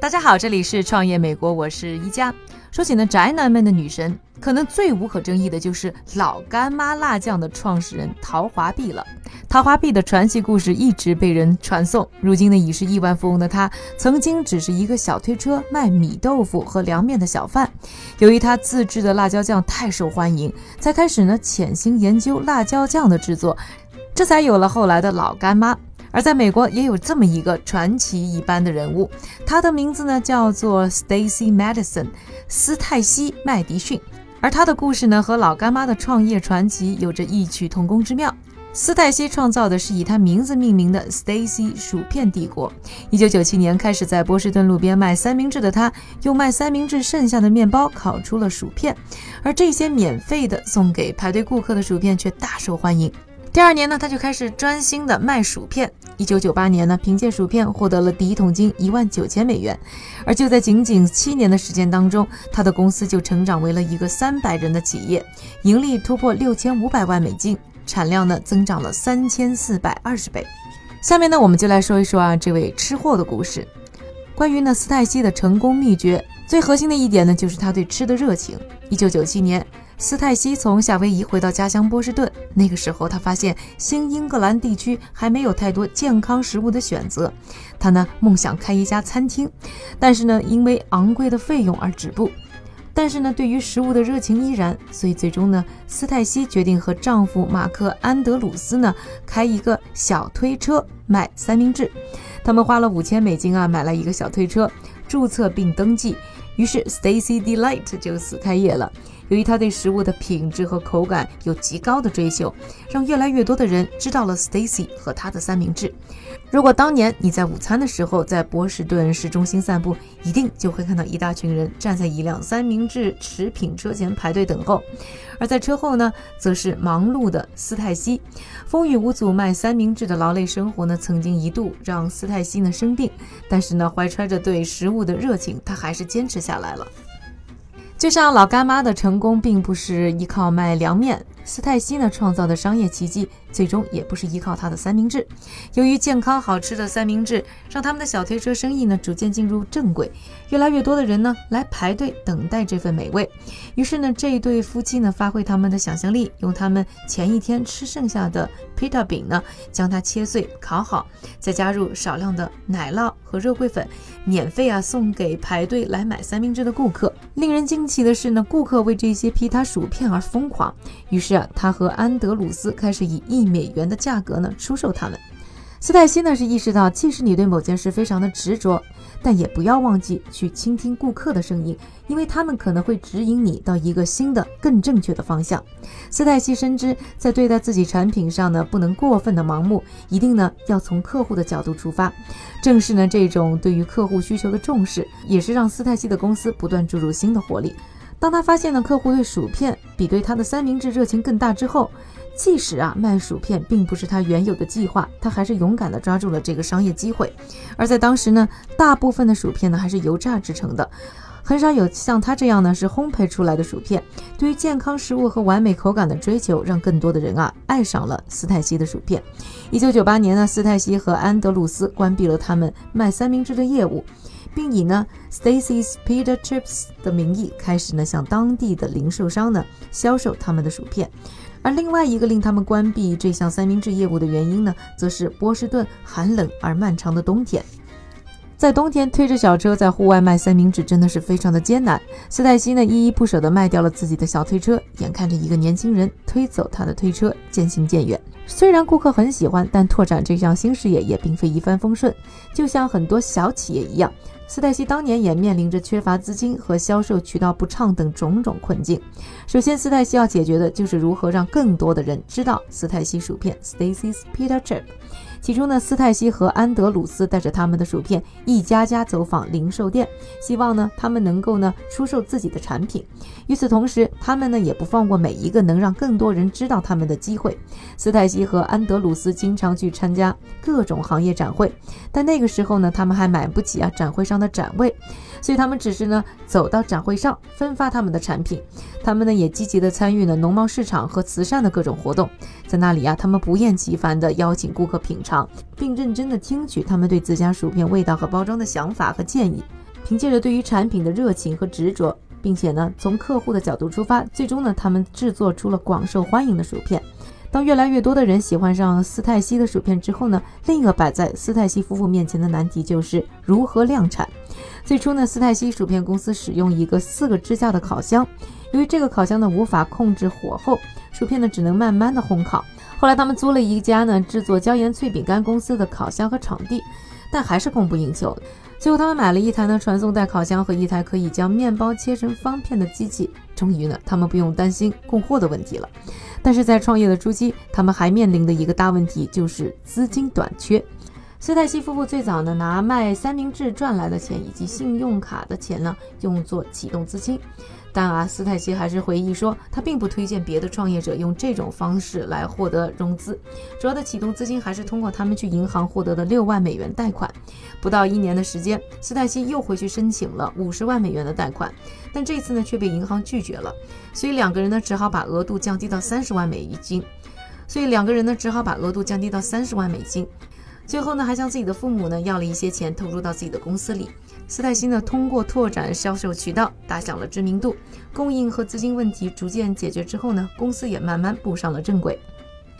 大家好，这里是创业美国，我是一加。说起呢宅男们的女神，可能最无可争议的就是老干妈辣酱的创始人陶华碧了。陶华碧的传奇故事一直被人传颂，如今呢已是亿万富翁的他，曾经只是一个小推车卖米豆腐和凉面的小贩。由于他自制的辣椒酱太受欢迎，才开始呢潜心研究辣椒酱的制作，这才有了后来的老干妈。而在美国也有这么一个传奇一般的人物，他的名字呢叫做 Stacy Madison，斯泰西·麦迪逊。而他的故事呢和老干妈的创业传奇有着异曲同工之妙。斯泰西创造的是以他名字命名的 Stacy 薯片帝国。一九九七年开始在波士顿路边卖三明治的他，用卖三明治剩下的面包烤出了薯片，而这些免费的送给排队顾客的薯片却大受欢迎。第二年呢，他就开始专心的卖薯片。一九九八年呢，凭借薯片获得了第一桶金一万九千美元。而就在仅仅七年的时间当中，他的公司就成长为了一个三百人的企业，盈利突破六千五百万美金，产量呢增长了三千四百二十倍。下面呢，我们就来说一说啊这位吃货的故事。关于呢斯泰西的成功秘诀，最核心的一点呢，就是他对吃的热情。一九九七年。斯泰西从夏威夷回到家乡波士顿，那个时候他发现新英格兰地区还没有太多健康食物的选择，他呢梦想开一家餐厅，但是呢因为昂贵的费用而止步。但是呢对于食物的热情依然，所以最终呢斯泰西决定和丈夫马克安德鲁斯呢开一个小推车卖三明治。他们花了五千美金啊买了一个小推车，注册并登记，于是 Stacy Delight 就此开业了。由于他对食物的品质和口感有极高的追求，让越来越多的人知道了 Stacy 和他的三明治。如果当年你在午餐的时候在波士顿市中心散步，一定就会看到一大群人站在一辆三明治食品车前排队等候。而在车后呢，则是忙碌的斯泰西。风雨无阻卖三明治的劳累生活呢，曾经一度让斯泰西呢生病，但是呢，怀揣着对食物的热情，他还是坚持下来了。就像老干妈的成功，并不是依靠卖凉面。斯泰西呢创造的商业奇迹，最终也不是依靠他的三明治。由于健康好吃的三明治，让他们的小推车生意呢逐渐进入正轨，越来越多的人呢来排队等待这份美味。于是呢，这一对夫妻呢发挥他们的想象力，用他们前一天吃剩下的 pita 饼呢，将它切碎烤好，再加入少量的奶酪和肉桂粉，免费啊送给排队来买三明治的顾客。令人惊奇的是呢，顾客为这些皮塔薯片而疯狂。于是啊。他和安德鲁斯开始以一一美元的价格呢出售它们。斯泰西呢是意识到，即使你对某件事非常的执着，但也不要忘记去倾听顾客的声音，因为他们可能会指引你到一个新的、更正确的方向。斯泰西深知，在对待自己产品上呢，不能过分的盲目，一定呢要从客户的角度出发。正是呢这种对于客户需求的重视，也是让斯泰西的公司不断注入新的活力。当他发现呢，客户对薯片比对他的三明治热情更大之后，即使啊卖薯片并不是他原有的计划，他还是勇敢地抓住了这个商业机会。而在当时呢，大部分的薯片呢还是油炸制成的，很少有像他这样呢是烘焙出来的薯片。对于健康食物和完美口感的追求，让更多的人啊爱上了斯泰西的薯片。一九九八年呢，斯泰西和安德鲁斯关闭了他们卖三明治的业务。并以呢 Stacy's Pita Chips 的名义开始呢向当地的零售商呢销售他们的薯片，而另外一个令他们关闭这项三明治业务的原因呢，则是波士顿寒冷而漫长的冬天。在冬天推着小车在户外卖三明治真的是非常的艰难。斯黛西呢依依不舍地卖掉了自己的小推车，眼看着一个年轻人推走他的推车，渐行渐远。虽然顾客很喜欢，但拓展这项新事业也并非一帆风顺，就像很多小企业一样。斯黛西当年也面临着缺乏资金和销售渠道不畅等种种困境。首先，斯黛西要解决的就是如何让更多的人知道斯黛西薯片 （Stacy's Pita Chip）。其中呢，斯泰西和安德鲁斯带着他们的薯片一家家走访零售店，希望呢他们能够呢出售自己的产品。与此同时，他们呢也不放过每一个能让更多人知道他们的机会。斯泰西和安德鲁斯经常去参加各种行业展会，但那个时候呢，他们还买不起啊展会上的展位。所以他们只是呢走到展会上分发他们的产品，他们呢也积极的参与了农贸市场和慈善的各种活动，在那里啊，他们不厌其烦的邀请顾客品尝。场，并认真地听取他们对自家薯片味道和包装的想法和建议。凭借着对于产品的热情和执着，并且呢从客户的角度出发，最终呢他们制作出了广受欢迎的薯片。当越来越多的人喜欢上斯泰西的薯片之后呢，另一个摆在斯泰西夫妇面前的难题就是如何量产。最初呢，斯泰西薯片公司使用一个四个支架的烤箱，由于这个烤箱呢无法控制火候，薯片呢只能慢慢的烘烤。后来他们租了一家呢制作椒盐脆饼干公司的烤箱和场地，但还是供不应求。最后他们买了一台呢传送带烤箱和一台可以将面包切成方片的机器，终于呢他们不用担心供货的问题了。但是在创业的初期，他们还面临的一个大问题就是资金短缺。斯泰西夫妇最早呢拿卖三明治赚来的钱以及信用卡的钱呢用作启动资金。但啊，斯泰西还是回忆说，他并不推荐别的创业者用这种方式来获得融资。主要的启动资金还是通过他们去银行获得的六万美元贷款。不到一年的时间，斯泰西又回去申请了五十万美元的贷款，但这次呢却被银行拒绝了。所以两个人呢只好把额度降低到三十万美金。所以两个人呢只好把额度降低到三十万美金。最后呢还向自己的父母呢要了一些钱投入到自己的公司里。斯泰西呢，通过拓展销售渠道，打响了知名度。供应和资金问题逐渐解决之后呢，公司也慢慢步上了正轨，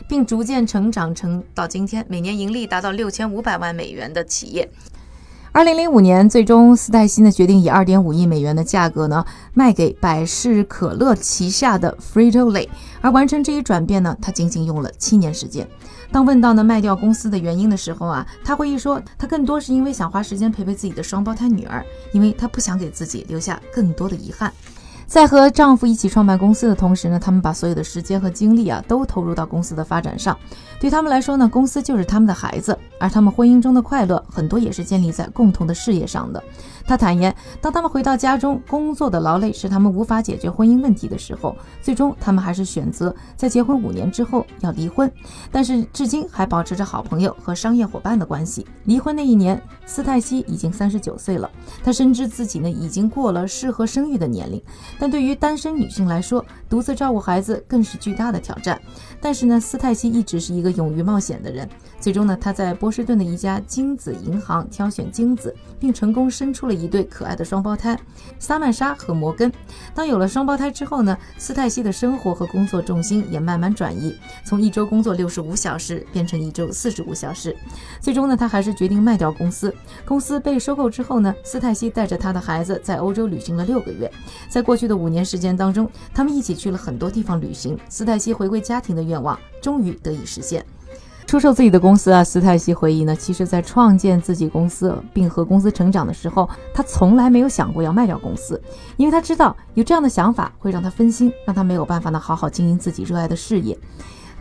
并逐渐成长成到今天每年盈利达到六千五百万美元的企业。二零零五年，最终斯泰西呢决定以二点五亿美元的价格呢卖给百事可乐旗下的 Frito Lay，而完成这一转变呢，他仅仅用了七年时间。当问到呢卖掉公司的原因的时候啊，他回忆说，他更多是因为想花时间陪陪自己的双胞胎女儿，因为他不想给自己留下更多的遗憾。在和丈夫一起创办公司的同时呢，他们把所有的时间和精力啊都投入到公司的发展上。对他们来说呢，公司就是他们的孩子，而他们婚姻中的快乐很多也是建立在共同的事业上的。他坦言，当他们回到家中，工作的劳累使他们无法解决婚姻问题的时候，最终他们还是选择在结婚五年之后要离婚。但是至今还保持着好朋友和商业伙伴的关系。离婚那一年，斯泰西已经三十九岁了。他深知自己呢已经过了适合生育的年龄，但对于单身女性来说，独自照顾孩子更是巨大的挑战。但是呢，斯泰西一直是一个勇于冒险的人。最终呢，他在波士顿的一家精子银行挑选精子，并成功生出了一对可爱的双胞胎，萨曼莎和摩根。当有了双胞胎之后呢，斯泰西的生活和工作重心也慢慢转移，从一周工作六十五小时变成一周四十五小时。最终呢，他还是决定卖掉公司。公司被收购之后呢，斯泰西带着他的孩子在欧洲旅行了六个月。在过去的五年时间当中，他们一起去了很多地方旅行。斯泰西回归家庭的愿望终于得以实现。出售自己的公司啊，斯泰西回忆呢，其实，在创建自己公司并和公司成长的时候，他从来没有想过要卖掉公司，因为他知道有这样的想法会让他分心，让他没有办法呢好好经营自己热爱的事业。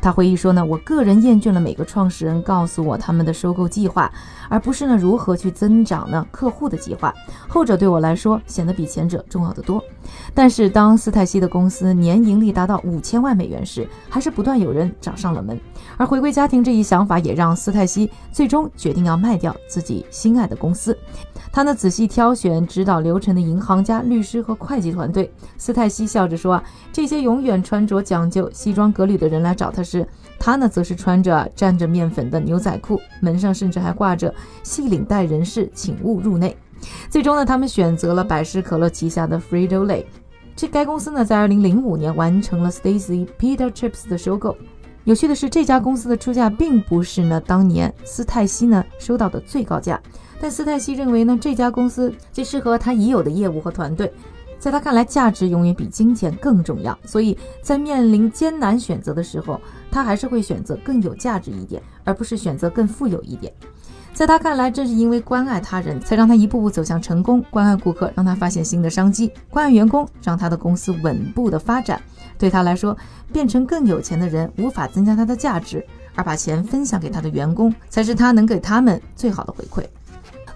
他回忆说呢，我个人厌倦了每个创始人告诉我他们的收购计划，而不是呢如何去增长呢客户的计划。后者对我来说显得比前者重要的多。但是当斯泰西的公司年盈利达到五千万美元时，还是不断有人找上了门。而回归家庭这一想法也让斯泰西最终决定要卖掉自己心爱的公司。他呢仔细挑选指导流程的银行家、律师和会计团队。斯泰西笑着说：“啊，这些永远穿着讲究、西装革履的人来找他时，他呢则是穿着沾着面粉的牛仔裤，门上甚至还挂着‘系领带人士请勿入内’。最终呢，他们选择了百事可乐旗下的 Frito Lay。这该公司呢在2005年完成了 Stacy Peter Chips 的收购。有趣的是，这家公司的出价并不是呢当年斯泰西呢收到的最高价。”但斯泰西认为呢，这家公司最适合他已有的业务和团队，在他看来，价值永远比金钱更重要。所以在面临艰难选择的时候，他还是会选择更有价值一点，而不是选择更富有一点。在他看来，正是因为关爱他人才让他一步步走向成功。关爱顾客，让他发现新的商机；关爱员工，让他的公司稳步的发展。对他来说，变成更有钱的人无法增加他的价值，而把钱分享给他的员工，才是他能给他们最好的回馈。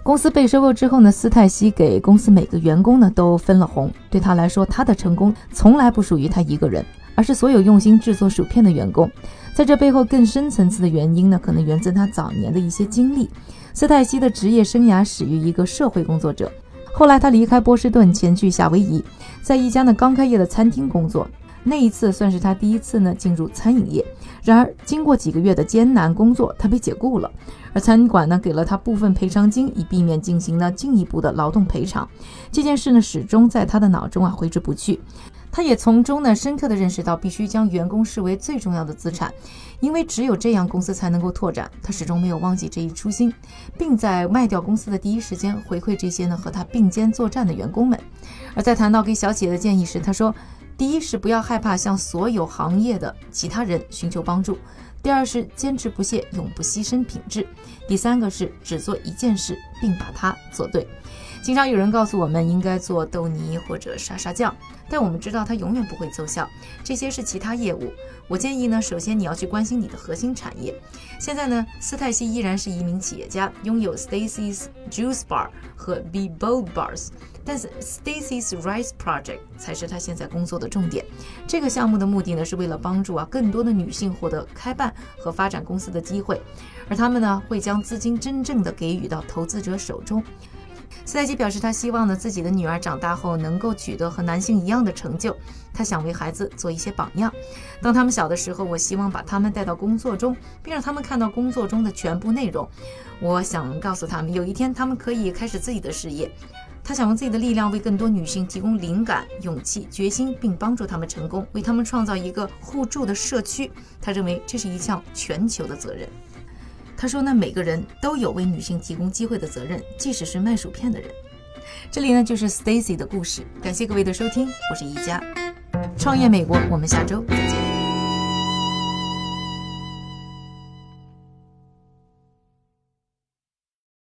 公司被收购之后呢，斯泰西给公司每个员工呢都分了红。对他来说，他的成功从来不属于他一个人，而是所有用心制作薯片的员工。在这背后更深层次的原因呢，可能源自他早年的一些经历。斯泰西的职业生涯始于一个社会工作者，后来他离开波士顿，前去夏威夷，在一家呢刚开业的餐厅工作。那一次算是他第一次呢进入餐饮业。然而，经过几个月的艰难工作，他被解雇了，而餐馆呢给了他部分赔偿金，以避免进行呢进一步的劳动赔偿。这件事呢始终在他的脑中啊挥之不去。他也从中呢深刻的认识到，必须将员工视为最重要的资产，因为只有这样公司才能够拓展。他始终没有忘记这一初心，并在卖掉公司的第一时间回馈这些呢和他并肩作战的员工们。而在谈到给小企业的建议时，他说：第一是不要害怕向所有行业的其他人寻求帮助；第二是坚持不懈，永不牺牲品质；第三个是只做一件事，并把它做对。经常有人告诉我们应该做豆泥或者沙沙酱，但我们知道它永远不会奏效。这些是其他业务。我建议呢，首先你要去关心你的核心产业。现在呢，斯泰西依然是一名企业家，拥有 Stacy's Juice Bar 和 Be Bold Bars，但是 Stacy's Rice Project 才是他现在工作的重点。这个项目的目的呢，是为了帮助啊更多的女性获得开办和发展公司的机会，而他们呢会将资金真正的给予到投资者手中。斯泰基表示，他希望呢自己的女儿长大后能够取得和男性一样的成就。他想为孩子做一些榜样。当他们小的时候，我希望把他们带到工作中，并让他们看到工作中的全部内容。我想告诉他们，有一天他们可以开始自己的事业。他想用自己的力量为更多女性提供灵感、勇气、决心，并帮助他们成功，为他们创造一个互助的社区。他认为这是一项全球的责任。他说：“呢，每个人都有为女性提供机会的责任，即使是卖薯片的人。”这里呢就是 Stacy 的故事。感谢各位的收听，我是宜佳，创业美国，我们下周。再